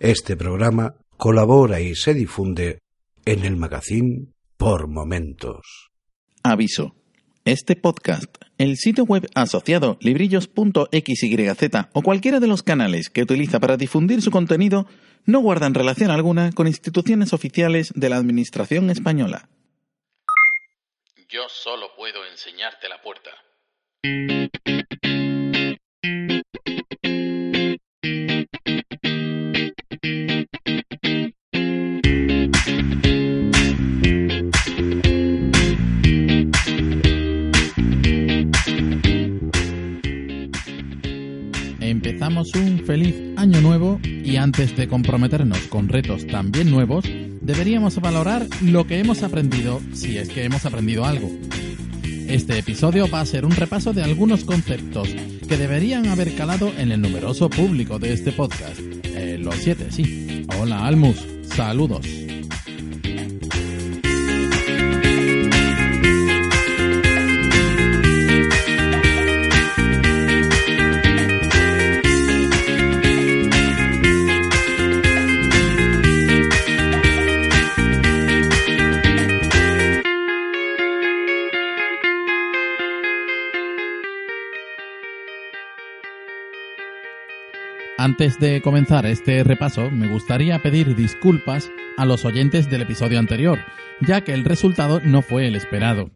Este programa colabora y se difunde en el magazine Por Momentos. Aviso. Este podcast, el sitio web asociado librillos.xyz o cualquiera de los canales que utiliza para difundir su contenido no guardan relación alguna con instituciones oficiales de la Administración española. Yo solo puedo enseñarte la puerta. Un feliz año nuevo y antes de comprometernos con retos también nuevos, deberíamos valorar lo que hemos aprendido si es que hemos aprendido algo. Este episodio va a ser un repaso de algunos conceptos que deberían haber calado en el numeroso público de este podcast. Eh, los siete, sí. Hola Almus, saludos. Antes de comenzar este repaso, me gustaría pedir disculpas a los oyentes del episodio anterior, ya que el resultado no fue el esperado.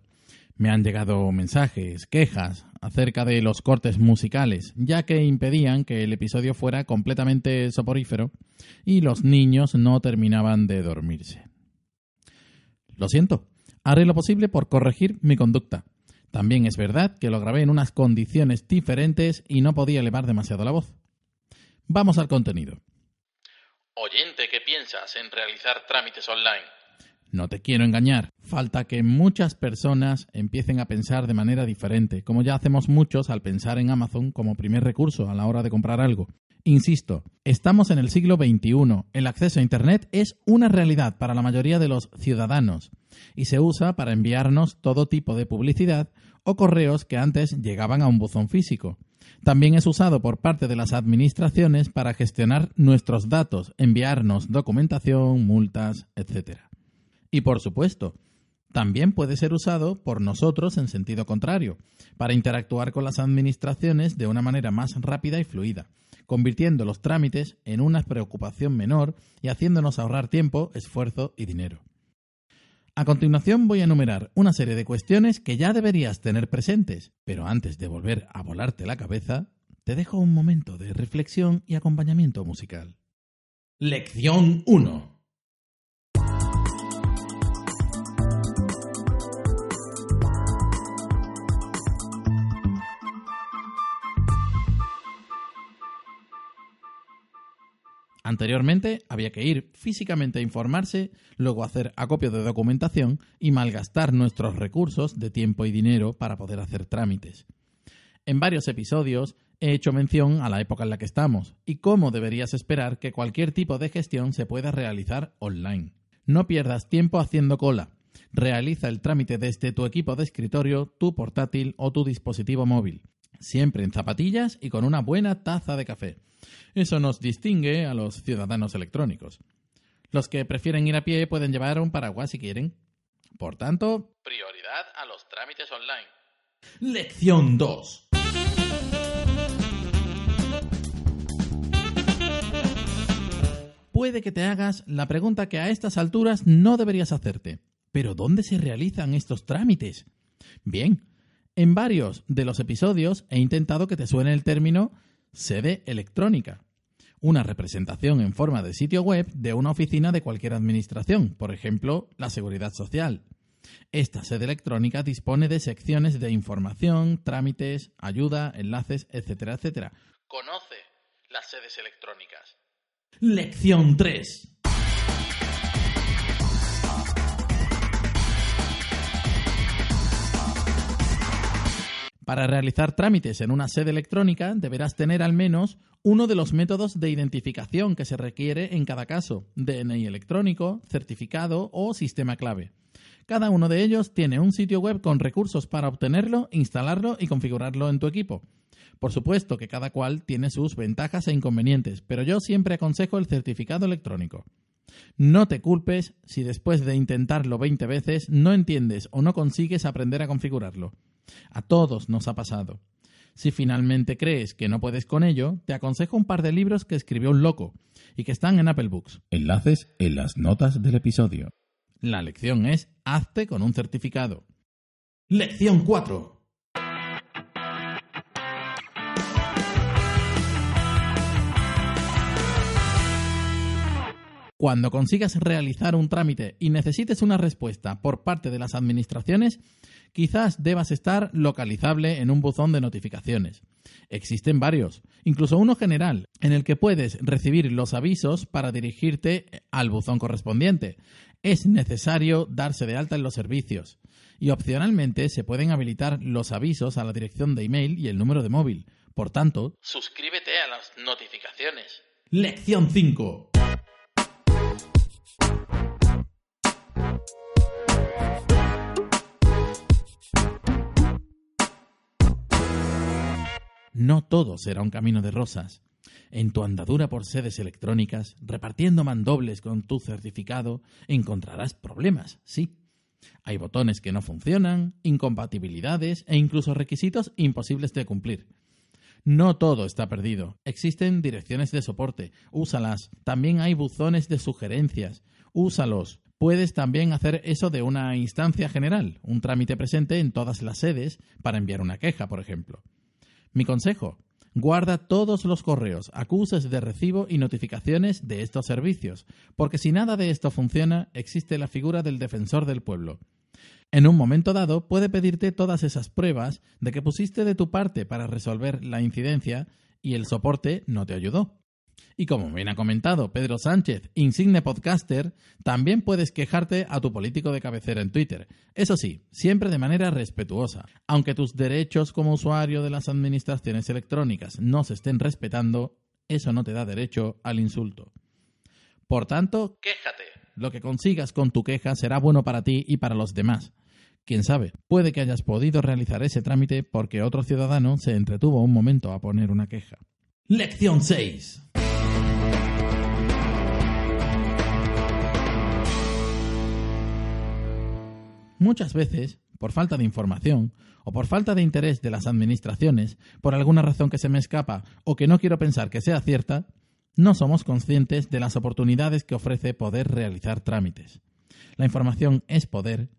Me han llegado mensajes, quejas acerca de los cortes musicales, ya que impedían que el episodio fuera completamente soporífero y los niños no terminaban de dormirse. Lo siento, haré lo posible por corregir mi conducta. También es verdad que lo grabé en unas condiciones diferentes y no podía elevar demasiado la voz. Vamos al contenido. Oyente, ¿qué piensas en realizar trámites online? No te quiero engañar. Falta que muchas personas empiecen a pensar de manera diferente, como ya hacemos muchos al pensar en Amazon como primer recurso a la hora de comprar algo. Insisto, estamos en el siglo XXI. El acceso a Internet es una realidad para la mayoría de los ciudadanos y se usa para enviarnos todo tipo de publicidad o correos que antes llegaban a un buzón físico. También es usado por parte de las administraciones para gestionar nuestros datos, enviarnos documentación, multas, etc. Y por supuesto, también puede ser usado por nosotros en sentido contrario, para interactuar con las administraciones de una manera más rápida y fluida, convirtiendo los trámites en una preocupación menor y haciéndonos ahorrar tiempo, esfuerzo y dinero. A continuación voy a enumerar una serie de cuestiones que ya deberías tener presentes, pero antes de volver a volarte la cabeza, te dejo un momento de reflexión y acompañamiento musical. Lección 1. Anteriormente había que ir físicamente a informarse, luego hacer acopio de documentación y malgastar nuestros recursos de tiempo y dinero para poder hacer trámites. En varios episodios he hecho mención a la época en la que estamos y cómo deberías esperar que cualquier tipo de gestión se pueda realizar online. No pierdas tiempo haciendo cola. Realiza el trámite desde tu equipo de escritorio, tu portátil o tu dispositivo móvil, siempre en zapatillas y con una buena taza de café. Eso nos distingue a los ciudadanos electrónicos. Los que prefieren ir a pie pueden llevar un paraguas si quieren. Por tanto, prioridad a los trámites online. Lección 2. Puede que te hagas la pregunta que a estas alturas no deberías hacerte. ¿Pero dónde se realizan estos trámites? Bien, en varios de los episodios he intentado que te suene el término sede electrónica, una representación en forma de sitio web de una oficina de cualquier administración, por ejemplo, la Seguridad Social. Esta sede electrónica dispone de secciones de información, trámites, ayuda, enlaces, etcétera, etcétera. Conoce las sedes electrónicas. Lección 3. Para realizar trámites en una sede electrónica deberás tener al menos uno de los métodos de identificación que se requiere en cada caso, DNI electrónico, certificado o sistema clave. Cada uno de ellos tiene un sitio web con recursos para obtenerlo, instalarlo y configurarlo en tu equipo. Por supuesto que cada cual tiene sus ventajas e inconvenientes, pero yo siempre aconsejo el certificado electrónico. No te culpes si después de intentarlo 20 veces no entiendes o no consigues aprender a configurarlo. A todos nos ha pasado. Si finalmente crees que no puedes con ello, te aconsejo un par de libros que escribió un loco y que están en Apple Books. Enlaces en las notas del episodio. La lección es hazte con un certificado. Lección 4. Cuando consigas realizar un trámite y necesites una respuesta por parte de las administraciones, quizás debas estar localizable en un buzón de notificaciones. Existen varios, incluso uno general, en el que puedes recibir los avisos para dirigirte al buzón correspondiente. Es necesario darse de alta en los servicios. Y opcionalmente se pueden habilitar los avisos a la dirección de email y el número de móvil. Por tanto, Suscríbete a las notificaciones. lección 5. No todo será un camino de rosas. En tu andadura por sedes electrónicas, repartiendo mandobles con tu certificado, encontrarás problemas, sí. Hay botones que no funcionan, incompatibilidades e incluso requisitos imposibles de cumplir. No todo está perdido. Existen direcciones de soporte. Úsalas. También hay buzones de sugerencias. Úsalos. Puedes también hacer eso de una instancia general, un trámite presente en todas las sedes para enviar una queja, por ejemplo. Mi consejo, guarda todos los correos, acuses de recibo y notificaciones de estos servicios, porque si nada de esto funciona, existe la figura del defensor del pueblo. En un momento dado puede pedirte todas esas pruebas de que pusiste de tu parte para resolver la incidencia y el soporte no te ayudó. Y como bien ha comentado Pedro Sánchez, insigne podcaster, también puedes quejarte a tu político de cabecera en Twitter. Eso sí, siempre de manera respetuosa. Aunque tus derechos como usuario de las administraciones electrónicas no se estén respetando, eso no te da derecho al insulto. Por tanto, Quéjate. lo que consigas con tu queja será bueno para ti y para los demás. Quién sabe, puede que hayas podido realizar ese trámite porque otro ciudadano se entretuvo un momento a poner una queja. Lección 6. Muchas veces, por falta de información o por falta de interés de las administraciones, por alguna razón que se me escapa o que no quiero pensar que sea cierta, no somos conscientes de las oportunidades que ofrece poder realizar trámites. La información es poder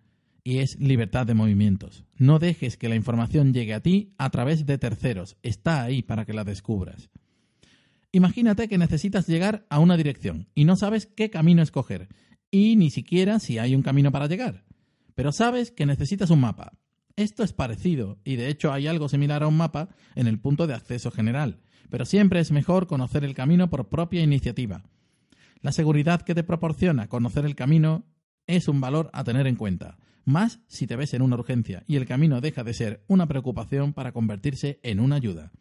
y es libertad de movimientos. No dejes que la información llegue a ti a través de terceros. Está ahí para que la descubras. Imagínate que necesitas llegar a una dirección y no sabes qué camino escoger y ni siquiera si hay un camino para llegar. Pero sabes que necesitas un mapa. Esto es parecido y de hecho hay algo similar a un mapa en el punto de acceso general, pero siempre es mejor conocer el camino por propia iniciativa. La seguridad que te proporciona conocer el camino es un valor a tener en cuenta, más si te ves en una urgencia y el camino deja de ser una preocupación para convertirse en una ayuda.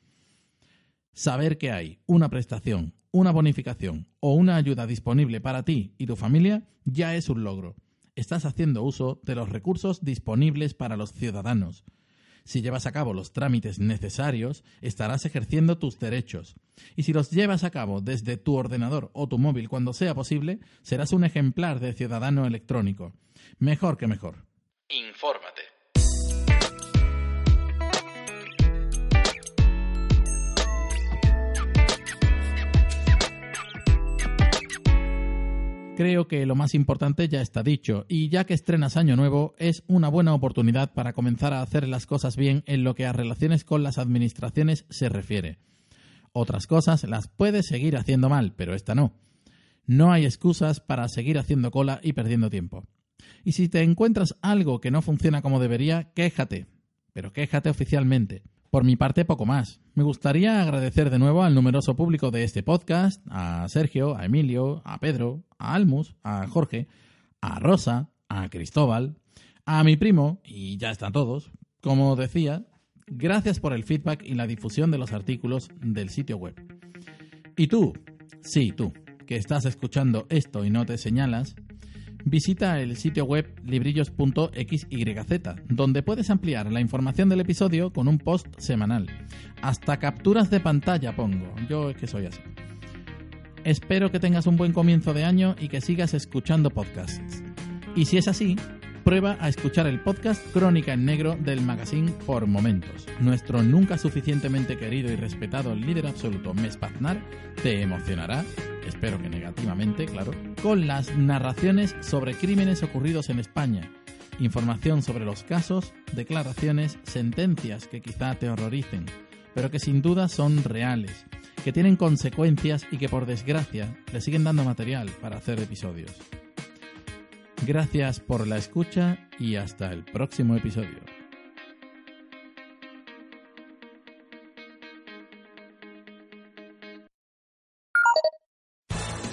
Saber que hay una prestación, una bonificación o una ayuda disponible para ti y tu familia ya es un logro. Estás haciendo uso de los recursos disponibles para los ciudadanos. Si llevas a cabo los trámites necesarios, estarás ejerciendo tus derechos. Y si los llevas a cabo desde tu ordenador o tu móvil cuando sea posible, serás un ejemplar de ciudadano electrónico. Mejor que mejor. Infórmate. Creo que lo más importante ya está dicho, y ya que estrenas Año Nuevo, es una buena oportunidad para comenzar a hacer las cosas bien en lo que a relaciones con las administraciones se refiere. Otras cosas las puedes seguir haciendo mal, pero esta no. No hay excusas para seguir haciendo cola y perdiendo tiempo. Y si te encuentras algo que no funciona como debería, quéjate. Pero quéjate oficialmente. Por mi parte, poco más. Me gustaría agradecer de nuevo al numeroso público de este podcast, a Sergio, a Emilio, a Pedro, a Almus, a Jorge, a Rosa, a Cristóbal, a mi primo, y ya están todos. Como decía, gracias por el feedback y la difusión de los artículos del sitio web. Y tú, sí, tú, que estás escuchando esto y no te señalas, visita el sitio web librillos.xyz, donde puedes ampliar la información del episodio con un post semanal. Hasta capturas de pantalla pongo, yo es que soy así. Espero que tengas un buen comienzo de año y que sigas escuchando podcasts. Y si es así, prueba a escuchar el podcast Crónica en Negro del magazine Por Momentos. Nuestro nunca suficientemente querido y respetado líder absoluto Mespaznar te emocionará espero que negativamente, claro, con las narraciones sobre crímenes ocurridos en España, información sobre los casos, declaraciones, sentencias que quizá te horroricen, pero que sin duda son reales, que tienen consecuencias y que por desgracia le siguen dando material para hacer episodios. Gracias por la escucha y hasta el próximo episodio.